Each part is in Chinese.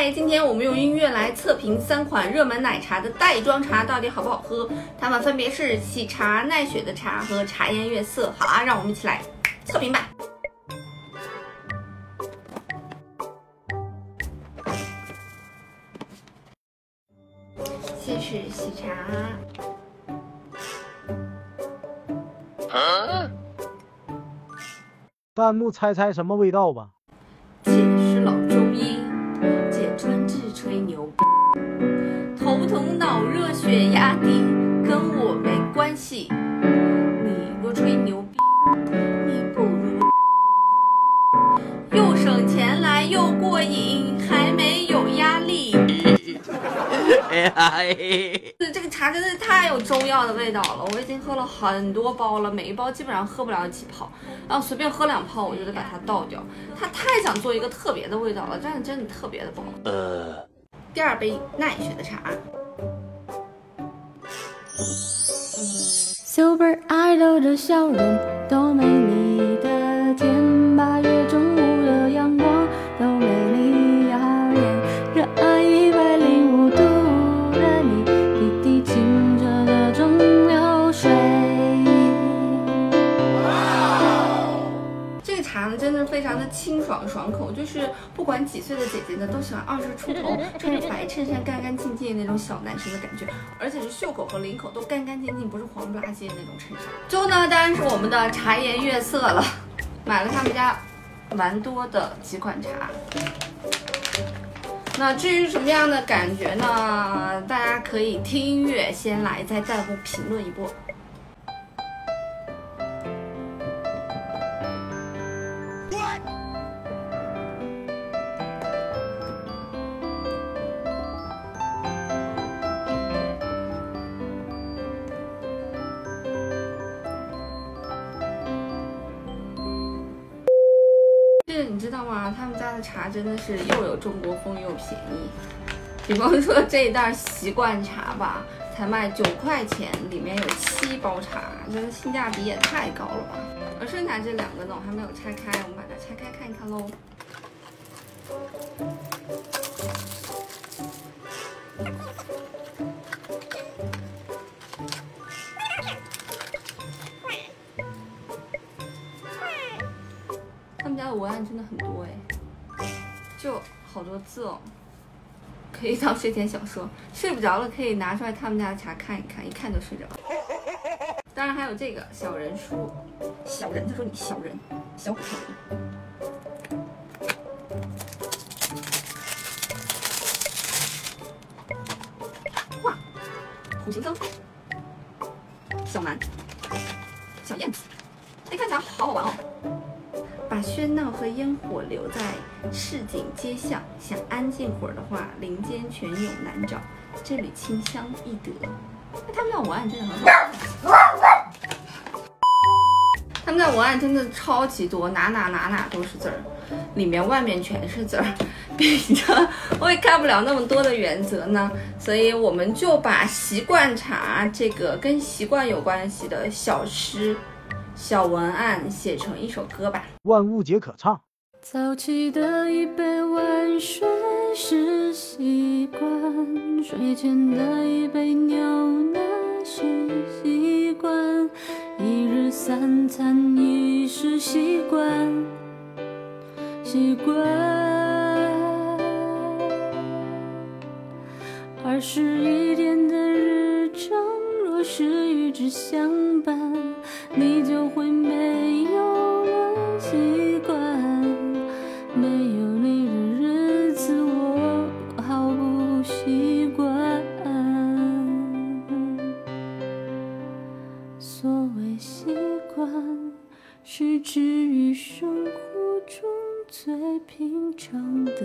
嗨，今天我们用音乐来测评三款热门奶茶的袋装茶到底好不好喝。它们分别是喜茶、奈雪的茶和茶颜悦色。好啦，让我们一起来测评吧。先是喜茶。弹幕猜猜什么味道吧？头脑热血压低跟我没关系。你若吹牛逼，你不如又省钱来又过瘾，还没有压力。这个茶真的是太有中药的味道了，我已经喝了很多包了，每一包基本上喝不了几泡，然后随便喝两泡我就得把它倒掉。它太想做一个特别的味道了，但是真的特别的不好。呃，第二杯奈雪的茶。Super idol 的笑容都没茶呢，真的非常的清爽爽口，就是不管几岁的姐姐呢，都喜欢二十出头，穿着白衬衫干干净净那种小男生的感觉，而且是袖口和领口都干干净净，不是黄不拉几的那种衬衫。最后呢，当然是我们的茶颜悦色了，买了他们家蛮多的几款茶。那至于什么样的感觉呢？大家可以听音乐先来，在弹幕评论一波。的茶真的是又有中国风又便宜。比方说这一袋习惯茶吧，才卖九块钱，里面有七包茶，真的性价比也太高了吧！而剩下这两个呢，我还没有拆开，我们把它拆开看一看喽。他们家的文案真的很多哎，就好多字哦，可以当睡前小说。睡不着了可以拿出来他们家的茶看一看，一看就睡着了。当然还有这个小人书，小人，他说你小人，小虎。哇，虎形香菜，小蛮，小燕子，哎，看起来好好玩哦。把喧闹和烟火留在市井街巷，想安静会儿的话，林间泉涌难找，这里清香易得。他们家文案真的很好，他们家文案真的超级多，哪哪哪哪都是字儿，里面外面全是字儿，比着我也看不了那么多的原则呢，所以我们就把习惯茶这个跟习惯有关系的小诗。小文案写成一首歌吧。万物皆可唱。早起的一杯温水是习惯，睡前的一杯牛奶是习惯，一日三餐已是习惯，习惯。二十一点的日程，若是与之相伴。你就会没有了习惯，没有你的日子我好不习惯。所谓习惯，是治愈生活中最平常的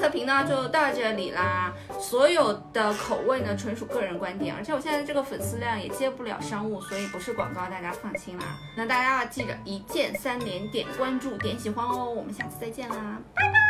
测评呢就到这里啦。所有的口味呢纯属个人观点，而且我现在这个粉丝量也接不了商务，所以不是广告，大家放心啦。那大家要记着一键三连，点关注，点喜欢哦。我们下次再见啦，拜。